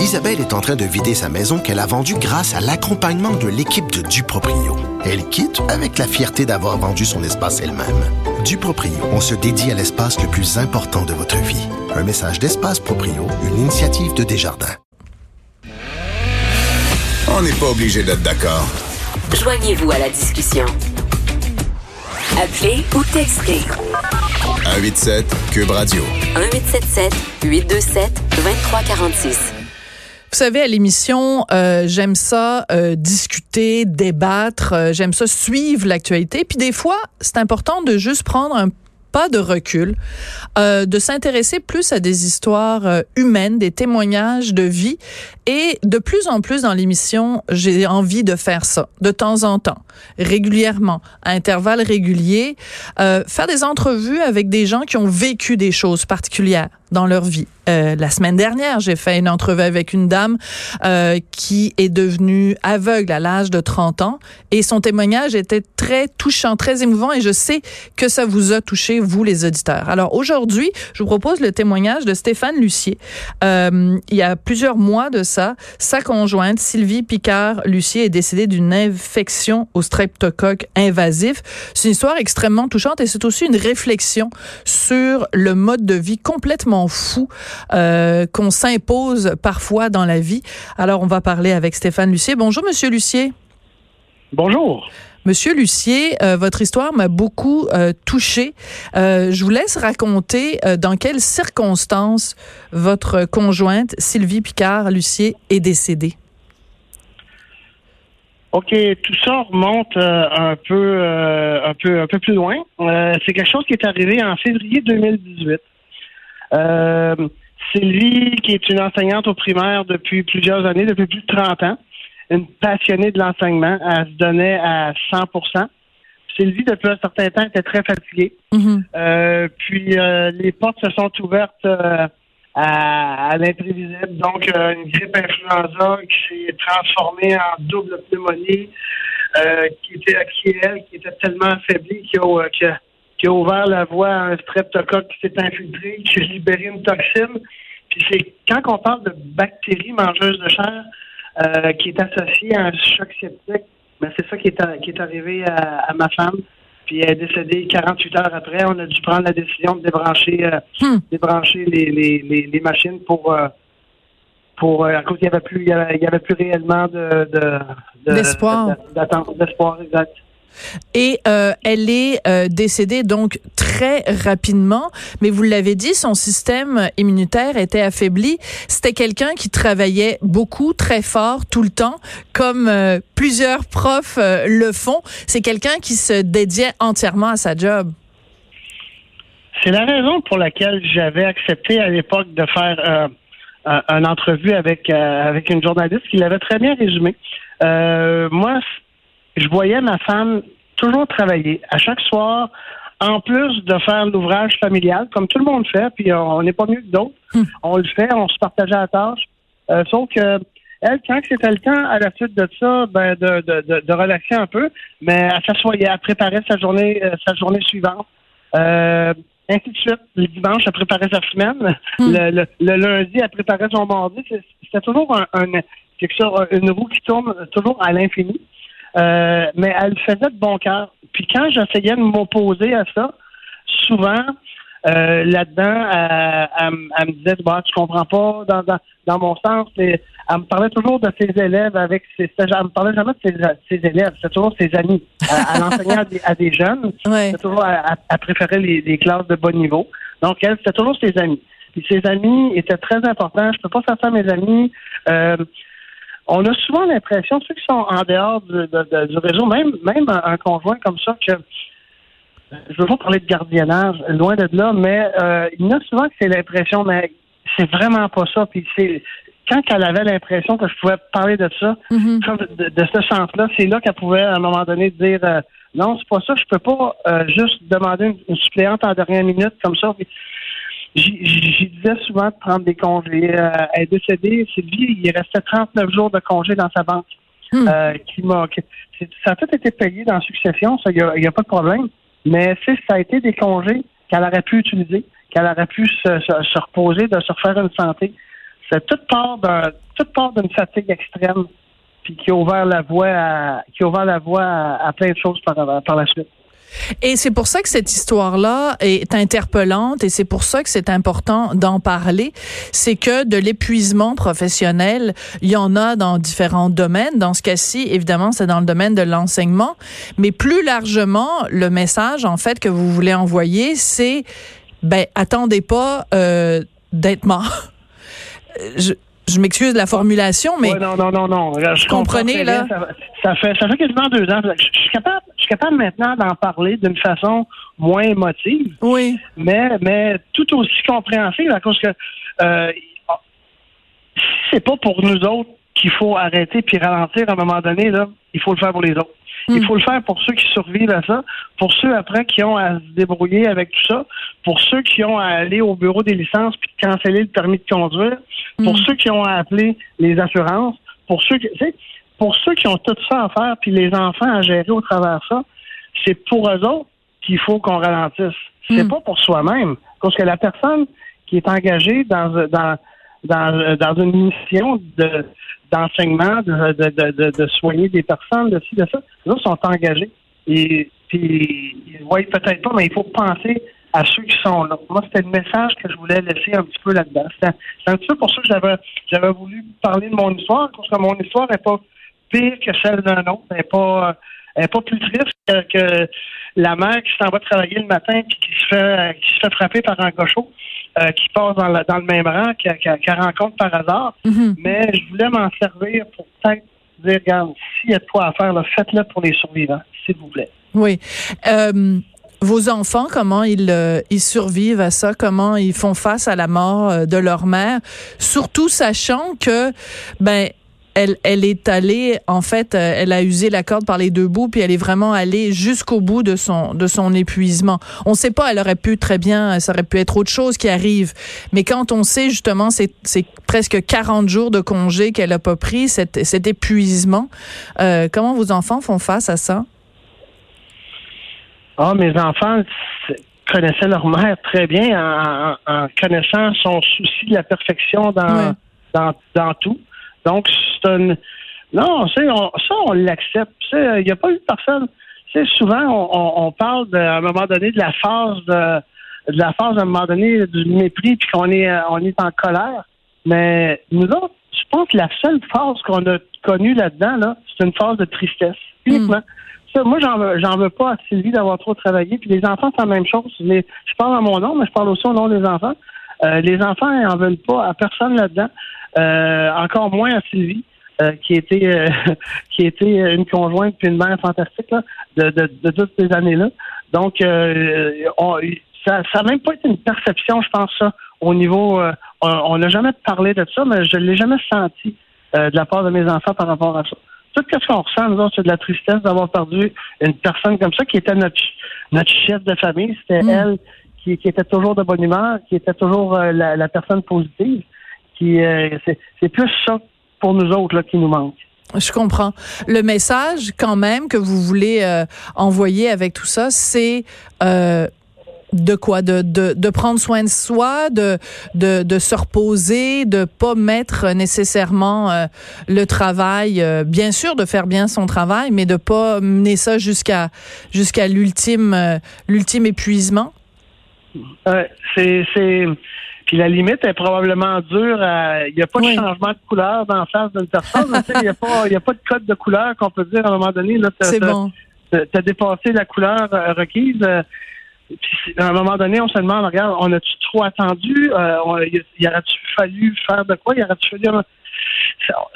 Isabelle est en train de vider sa maison qu'elle a vendue grâce à l'accompagnement de l'équipe de Duproprio. Elle quitte avec la fierté d'avoir vendu son espace elle-même. Duproprio, on se dédie à l'espace le plus important de votre vie. Un message d'Espace Proprio, une initiative de Desjardins. On n'est pas obligé d'être d'accord. Joignez-vous à la discussion. Appelez ou textez. 187 Cube Radio. 1877 827 2346. Vous savez, à l'émission, euh, j'aime ça euh, discuter, débattre, euh, j'aime ça suivre l'actualité. Puis des fois, c'est important de juste prendre un pas de recul, euh, de s'intéresser plus à des histoires euh, humaines, des témoignages de vie. Et de plus en plus dans l'émission, j'ai envie de faire ça, de temps en temps, régulièrement, à intervalles réguliers, euh, faire des entrevues avec des gens qui ont vécu des choses particulières dans leur vie. Euh, la semaine dernière, j'ai fait une entrevue avec une dame euh, qui est devenue aveugle à l'âge de 30 ans et son témoignage était très touchant, très émouvant et je sais que ça vous a touché, vous les auditeurs. Alors aujourd'hui, je vous propose le témoignage de Stéphane Lucier. Euh, il y a plusieurs mois de ça, sa conjointe, Sylvie Picard-Lucier, est décédée d'une infection au streptocoque invasif. C'est une histoire extrêmement touchante et c'est aussi une réflexion sur le mode de vie complètement fou euh, qu'on s'impose parfois dans la vie. Alors, on va parler avec Stéphane Lucier. Bonjour, Monsieur Lucier. Bonjour. Monsieur Lucier, euh, votre histoire m'a beaucoup euh, touché. Euh, je vous laisse raconter euh, dans quelles circonstances votre conjointe Sylvie Picard Lucier est décédée. OK, tout ça remonte un peu un peu un peu plus loin. C'est quelque chose qui est arrivé en février 2018. Euh, Sylvie, qui est une enseignante au primaire depuis plusieurs années, depuis plus de 30 ans, une passionnée de l'enseignement, elle se donnait à 100% Sylvie, depuis un certain temps, était très fatiguée. Mhm. Euh, puis euh, les portes se sont ouvertes euh, à, à l'imprévisible. Donc, une grippe influenza qui s'est transformée en double pneumonie, qui était qui, elle, qui était tellement affaiblie qui a, euh, qui a, qui a ouvert la voie à un streptocoque qui s'est infiltré, qui a libéré une toxine. Puis c'est quand on parle de bactéries mangeuses de chair euh, qui est associée à un choc septique, ben c'est ça qui est, qui est arrivé à, à ma femme. Puis elle est décédée 48 heures après. On a dû prendre la décision de débrancher, euh, Hmm. débrancher les, les, les, les machines pour euh, pour à cause qu'il y avait plus il y avait, il y avait plus réellement de de- de- D'espoir. d'espoir exact. Et euh, elle est euh, décédée donc très rapidement, mais vous l'avez dit, son système immunitaire était affaibli. C'était quelqu'un qui travaillait beaucoup, très fort, tout le temps, comme euh, plusieurs profs le font. C'est quelqu'un qui se dédiait entièrement à sa job. C'est la raison pour laquelle j'avais accepté à l'époque de faire un- une entrevue avec avec une journaliste qui l'avait très bien résumé. Moi, je voyais ma femme toujours travailler à chaque soir, en plus de faire l'ouvrage familial, comme tout le monde fait, puis on n'est pas mieux que d'autres. On le fait, on se partageait la tâche. Euh, sauf que elle, quand c'était le temps, à la suite de ça, ben, de, de, de, de relaxer un peu, mais elle s'assoyait, elle préparait sa journée, euh, sa journée suivante. Euh, ainsi de suite. Le dimanche, elle préparait sa semaine. Le, le, le lundi, elle préparait son mardi. C'était toujours un, un- quelque chose, une roue qui tourne toujours à l'infini. Euh, mais elle le faisait de bon cœur. Puis quand j'essayais de m'opposer à ça, souvent, euh, là-dedans, elle, elle m- elle me disait, bah, tu comprends pas dans, dans, dans mon sens. Et elle me parlait toujours de ses élèves avec ses. Elle me parlait jamais de ses, ses élèves, c'était toujours ses amis. Elle, elle enseignait à des, à des jeunes. Ouais. C'était toujours, elle, préférait les, les classes de bas niveau. Donc, elle, c'était toujours ses amis. Puis ses amis étaient très importants. Je peux pas faire ça à mes amis. Euh, on a souvent l'impression, ceux qui sont en dehors du, de- de- du réseau, même, même un, un conjoint comme ça, que je veux pas parler de gardiennage, loin de là, mais euh, il y en a souvent que c'est l'impression, mais c'est vraiment pas ça. Puis c'est quand elle avait l'impression que je pouvais parler de ça, Mhm. comme de, de ce sens-là, c'est là qu'elle pouvait à un moment donné dire euh, non, c'est pas ça, je peux pas euh, juste demander une, une suppléante en dernière minute comme ça. Puis, J'y j'y disais souvent de prendre des congés. Euh, elle est décédée, Sylvie, il restait 39 jours de congés dans sa banque. Hmm. Euh, qui m'a, ça a tout été payé dans succession, ça, il n'y a, y a pas de problème. Mais ça a été des congés qu'elle aurait pu utiliser, qu'elle aurait pu se, se- se reposer, de se refaire une santé. C'est toute part d'un, toute part d'une fatigue extrême, puis qui a ouvert la voie à, qui a ouvert la voie à, à plein de choses par, par la suite. Et c'est pour ça que cette histoire-là est interpellante et c'est pour ça que c'est important d'en parler. C'est que de l'épuisement professionnel, il y en a dans différents domaines. Dans ce cas-ci, évidemment, c'est dans le domaine de l'enseignement. Mais plus largement, le message, en fait, que vous voulez envoyer, c'est, ben, attendez pas euh, d'être mort. Je, je m'excuse de la formulation, mais. non, non, non, non. Je comprenez, là? Ça, fait, ça fait quasiment deux ans. Je, suis capable, je suis capable maintenant d'en parler d'une façon moins émotive. Oui. Mais, mais tout aussi compréhensible à cause que euh, c'est pas pour nous autres qu'il faut arrêter puis ralentir à un moment donné, là, il faut le faire pour les autres. Il hmm. faut le faire pour ceux qui survivent à ça, pour ceux après qui ont à se débrouiller avec tout ça, pour ceux qui ont à aller au bureau des licences puis canceller le permis de conduire, pour hmm. ceux qui ont à appeler les assurances, pour ceux qui, pour ceux qui ont tout ça à faire puis les enfants à gérer au travers de ça, c'est pour eux autres qu'il faut qu'on ralentisse. C'est hmm. pas pour soi-même, parce que la personne qui est engagée dans dans dans, dans une mission de d'enseignement, de, de, de, de, soigner des personnes, de ci, de ça. Là, sont engagés. Et puis, oui, peut-être pas, mais il faut penser à ceux qui sont là. Moi, c'était le message que je voulais laisser un petit peu là-dedans. C'est un, petit peu pour ça que j'avais j'avais voulu parler de mon histoire, parce que mon histoire n'est pas pire que celle d'un autre. N'est pas, elle pas plus triste que, la mère qui s'en va travailler le matin puis qui se fait qui se fait frapper par un cochon. Euh, qui passe dans, dans, le même rang, qu'elle rencontre par hasard. Mhm. Mais je voulais m'en servir pour peut-être dire, regarde, s'il y a de quoi à faire, faites-le pour les survivants, s'il vous plaît. Oui. Euh, vos enfants, comment ils, euh, ils survivent à ça? Comment ils font face à la mort de leur mère? Surtout sachant que, ben, elle, elle est allée, en fait, euh, elle a usé la corde par les deux bouts, puis elle est vraiment allée jusqu'au bout de son, de son épuisement. On ne sait pas, elle aurait pu très bien, ça aurait pu être autre chose qui arrive. Mais quand on sait justement, c'est, presque 40 jours de congé qu'elle a pas pris, cet, cet épuisement. Euh, comment vos enfants font face à ça? Ah, mes enfants connaissaient leur mère très bien en, connaissant son souci de la perfection dans, dans, dans tout. Donc, c'est un. Non, on, ça, on l'accepte. Il n'y a pas eu personne. C'est souvent, on, on, parle de, à un moment donné de la phase de, de la phase à un moment donné du mépris puis qu'on est on est en colère. Mais nous autres, je pense que la seule phase qu'on a connue là-dedans, là, c'est une phase de tristesse. Uniquement. Ça, moi, j'en veux, j'en veux pas à Sylvie d'avoir trop travaillé. Puis les enfants, c'est la même chose. je parle à mon nom, mais je parle aussi au nom des enfants. Euh, les enfants, ils en veulent pas à personne là-dedans. Euh, encore moins à Sylvie. Euh, qui était euh, qui était une conjointe puis une mère fantastique de, de, de, toutes ces années-là. Donc ça n'a même pas été une perception, je pense, ça, au niveau on n'a jamais parlé de ça, mais je ne l'ai jamais senti de la part de mes enfants par rapport à ça. Tout ce qu'on ressent, nous c'est de la tristesse d'avoir perdu une personne comme ça qui était notre notre chef de famille. C'était mm. elle qui, qui, était toujours de bonne humeur, qui était toujours la, la personne positive. Euh, c'est plus ça pour nous autres là, qui nous manque. Je comprends. Le message, quand même, que vous voulez euh, envoyer avec tout ça, c'est euh, de quoi? De, prendre soin de soi, de se reposer, de pas mettre nécessairement le travail, bien sûr de faire bien son travail, mais de pas mener ça jusqu'à jusqu'à l'ultime l'ultime épuisement. C'est puis la limite est probablement dure. Il n'y a pas de changement de couleur dans la face d'une personne. Il n'y a, pas, a pas de code de couleur qu'on peut dire à un moment donné. C'est bon. Tu as dépassé la couleur euh, requise. Euh, puis à un moment donné, on se demande, regarde, on a-tu trop attendu? Euh, il aurait-tu fallu faire de quoi? Il aurait-tu fallu...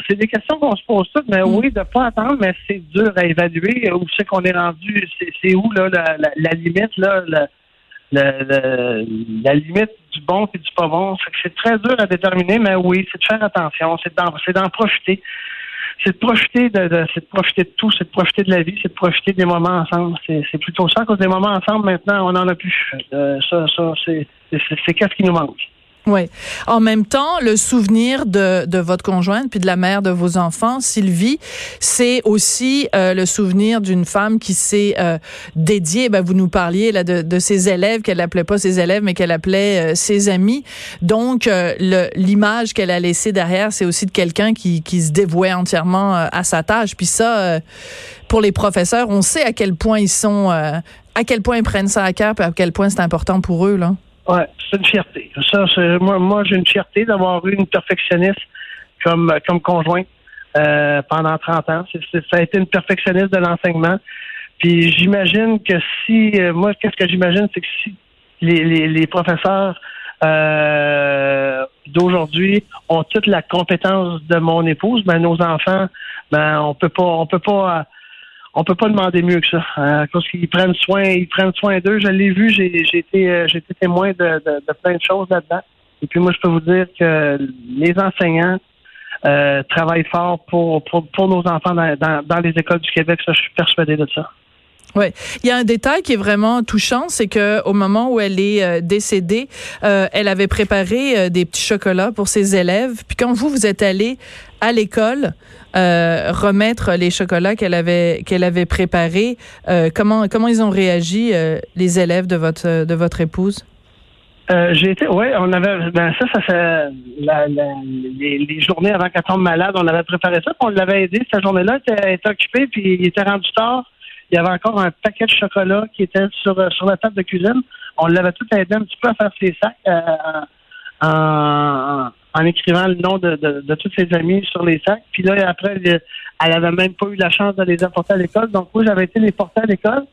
C'est des questions qu'on se pose toutes, mais mm. oui, de ne pas attendre, mais c'est dur à évaluer. Où c'est qu'on est rendu? C'est où là la, la, limite, là, la limite du bon et du pas bon. C'est très dur à déterminer, mais oui, c'est de faire attention, c'est d'en profiter. C'est de profiter de, c'est de profiter de tout, c'est de profiter de la vie, c'est de profiter des moments ensemble. C'est plutôt ça, cause des moments ensemble, maintenant, on n'en a plus. Euh, ça, ça, c'est qu'est-ce qui nous manque. Oui. En même temps, le souvenir de, de votre conjointe puis de la mère de vos enfants, Sylvie, c'est aussi euh, le souvenir d'une femme qui s'est euh, dédiée. Ben, vous nous parliez là de, de ses élèves qu'elle appelait pas ses élèves, mais qu'elle appelait euh, ses amis. Donc, l'image qu'elle a laissée derrière, c'est aussi de quelqu'un qui, qui se dévouait entièrement à sa tâche. Puis ça, pour les professeurs, on sait à quel point ils sont, à quel point ils prennent ça à cœur, puis à quel point c'est important pour eux là. Ouais, c'est une fierté. Ça, moi, moi j'ai une fierté d'avoir eu une perfectionniste comme, comme conjointe euh, pendant 30 ans. ça a été une perfectionniste de l'enseignement. Puis j'imagine que si, euh, moi, qu'est-ce que j'imagine, c'est que si les, les, les professeurs euh, d'aujourd'hui ont toute la compétence de mon épouse, ben nos enfants, ben on peut pas, on peut pas on peut pas demander mieux que ça. Euh, qu'ils prennent soin, ils prennent soin d'eux. Je l'ai vu, j'ai, été, euh, été témoin de, plein de choses là-dedans. Et puis moi, je peux vous dire que les enseignants euh, travaillent fort pour, pour, nos enfants dans, les écoles du Québec. Je suis persuadé de ça. Oui, il y a un détail qui est vraiment touchant, c'est que au moment où elle est euh, décédée, elle avait préparé des petits chocolats pour ses élèves. Puis quand vous vous êtes allé à l'école remettre les chocolats qu'elle avait qu'elle avait préparés, comment comment ils ont réagi les élèves de votre de votre épouse? j'ai été, ouais, on avait, ben ça, ça fait les, journées avant qu'elle tombe malade, on avait préparé ça, puis on l'avait aidé cette journée-là, elle était occupée, puis il était rendu tard il y avait encore un paquet de chocolat qui était sur, euh, sur la table de cuisine. On l'avait tout aidé un petit peu à faire ses sacs euh, en, en, écrivant le nom de, de, de tous ses amis sur les sacs. Puis là, après, elle avait même pas eu la chance de les apporter à l'école. Donc, moi, j'avais été les porter à l'école.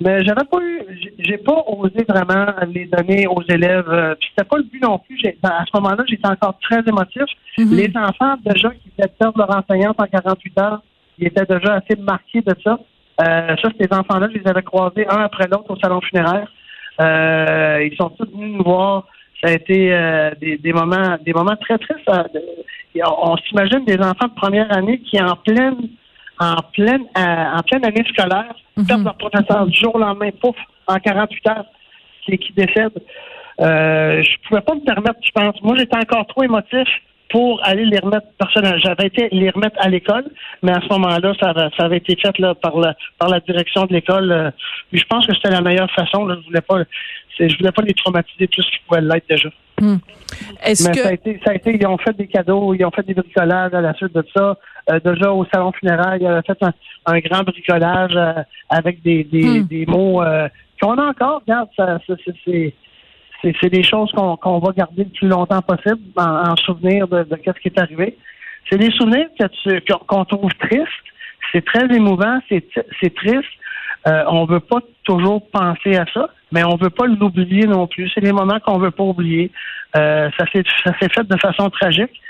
Mais j'avais pas eu, j'ai pas osé vraiment les donner aux élèves. Euh, puis c'était pas le but non plus. À ce moment-là, j'étais encore très émotif. Mm-hmm. Les enfants, déjà, qui étaient perdre leur enseignante en 48 heures, ils étaient déjà assez marqués de ça. Euh, ça, ces enfants-là, je les avais croisés un après l'autre au salon funéraire. Euh, ils sont tous venus nous voir. Ça a été euh, des, des, moments, des moments très tristes. On, s'imagine des enfants de première année qui, en pleine, en pleine, en pleine année scolaire, mm perdent leur professeur du jour au lendemain, pouf, en 48 heures, qui, qui décèdent. Euh, je pouvais pas me permettre, je pense. Moi, j'étais encore trop émotif pour aller les remettre personnellement. J'avais été les remettre à l'école, mais à ce moment-là, ça, ça avait été fait là, par, la, par la direction de l'école. Euh, je pense que c'était la meilleure façon. Là. Je voulais pas je voulais pas les traumatiser plus qu'ils pouvaient l'être déjà. Hmm. Est-ce que... ça, a été, ça a été, ils ont fait des cadeaux, ils ont fait des bricolages à la suite de ça. Euh, déjà au salon funéraire, ils avaient fait un, grand bricolage euh, avec des, des, hmm. des mots qu'on a encore. Regarde, ça, c'est c'est des choses qu'on va garder le plus longtemps possible en, souvenir de, ce qui est arrivé. C'est des souvenirs qu'on trouve tristes. C'est très émouvant, c'est triste. Euh, on veut pas toujours penser à ça, mais on veut pas l'oublier non plus. C'est des moments qu'on veut pas oublier. Euh, ça s'est fait de façon tragique.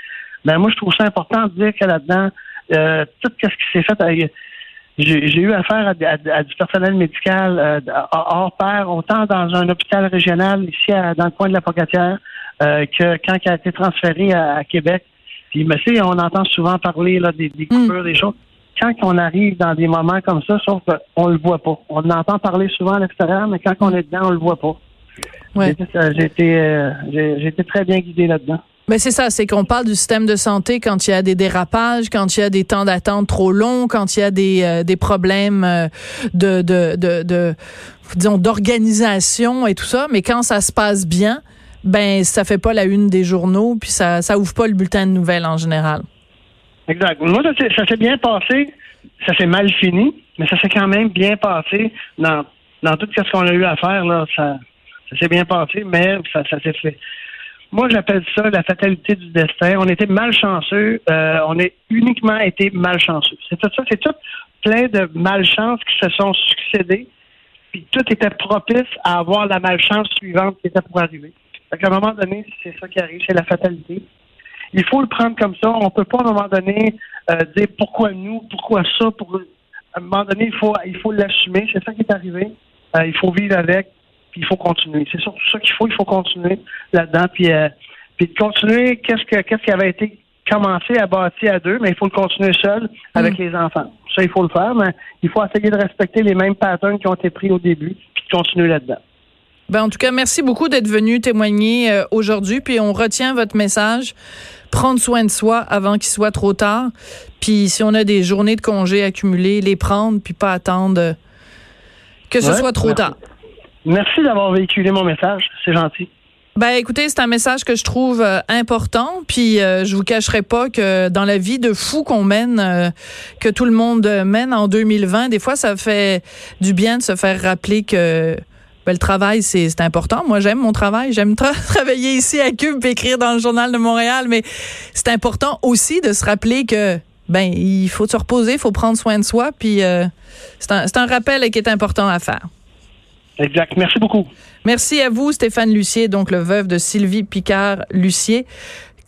Ben moi, je trouve ça important de dire que là-dedans, euh, tout ce qui s'est fait, j'ai eu affaire à, du personnel médical euh, hors pair, autant dans un hôpital régional ici dans le coin de la Pocatière euh, que quand il a été transféré à, Québec. Puis, mais on entend souvent parler là, des, des coupures, des choses. Quand on arrive dans des moments comme ça, sauf qu'on le voit pas. On entend parler souvent à l'extérieur, mais quand on est dedans, on le voit pas. Ouais. J'ai été, euh, j'ai été très bien guidé là-dedans. Mais c'est ça, c'est qu'on parle du système de santé quand il y a des dérapages, quand il y a des temps d'attente trop longs, quand il y a des, euh, des problèmes euh, de, de, de, de disons, d'organisation et tout ça. Mais quand ça se passe bien, ben ça fait pas la une des journaux, puis ça, ça ouvre pas le bulletin de nouvelles en général. Exact. Moi, ça s'est bien passé. Ça s'est mal fini, mais ça s'est quand même bien passé dans, dans tout ce qu'on a eu à faire. Là, ça, s'est bien passé, mais ça s'est fait. Moi, j'appelle ça la fatalité du destin. On était malchanceux. Euh, on a uniquement été malchanceux. C'est tout ça. C'est tout plein de malchances qui se sont succédées. Puis tout était propice à avoir la malchance suivante qui était pour arriver. Fait qu'à un moment donné, c'est ça qui arrive, c'est la fatalité. Il faut le prendre comme ça. On peut pas à un moment donné euh, dire pourquoi nous, pourquoi ça. Pour... À un moment donné, il faut il faut l'assumer. C'est ça qui est arrivé. Euh, il faut vivre avec il faut continuer. C'est surtout ça qu'il faut, il faut continuer là-dedans, puis, euh, puis continuer qu'est-ce que qu'est-ce qui avait été commencé à bâtir à deux, mais il faut le continuer seul avec mm. les enfants. Ça, il faut le faire, mais il faut essayer de respecter les mêmes patterns qui ont été pris au début, puis de continuer là-dedans. Ben, en tout cas, merci beaucoup d'être venu témoigner euh, aujourd'hui. Puis on retient votre message. Prendre soin de soi avant qu'il soit trop tard. Puis si on a des journées de congés accumulées, les prendre, puis pas attendre euh, que ce Ouais, soit trop merci. tard. Merci d'avoir véhiculé mon message. C'est gentil. Ben écoutez, c'est un message que je trouve euh, important, puis euh, je vous cacherai pas que dans la vie de fou qu'on mène, euh, que tout le monde mène en 2020, des fois ça fait du bien de se faire rappeler que ben, le travail c'est important. Moi j'aime mon travail, j'aime tra- travailler ici à Cube, écrire dans le journal de Montréal, mais c'est important aussi de se rappeler que ben il faut se reposer, il faut prendre soin de soi, puis euh, c'est un rappel qui est important à faire. Exact. Merci beaucoup. Merci à vous, Stéphane Lucier, donc le veuf de Sylvie Picard-Lucier.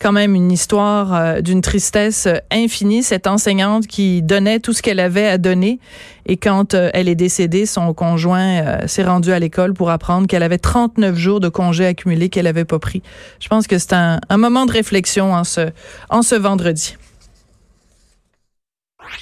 Quand même une histoire euh, d'une tristesse euh, infinie, cette enseignante qui donnait tout ce qu'elle avait à donner. Et quand euh, elle est décédée, son conjoint s'est rendu à l'école pour apprendre qu'elle avait 39 jours de congés accumulés qu'elle avait pas pris. Je pense que c'est un, un moment de réflexion en ce, en ce vendredi.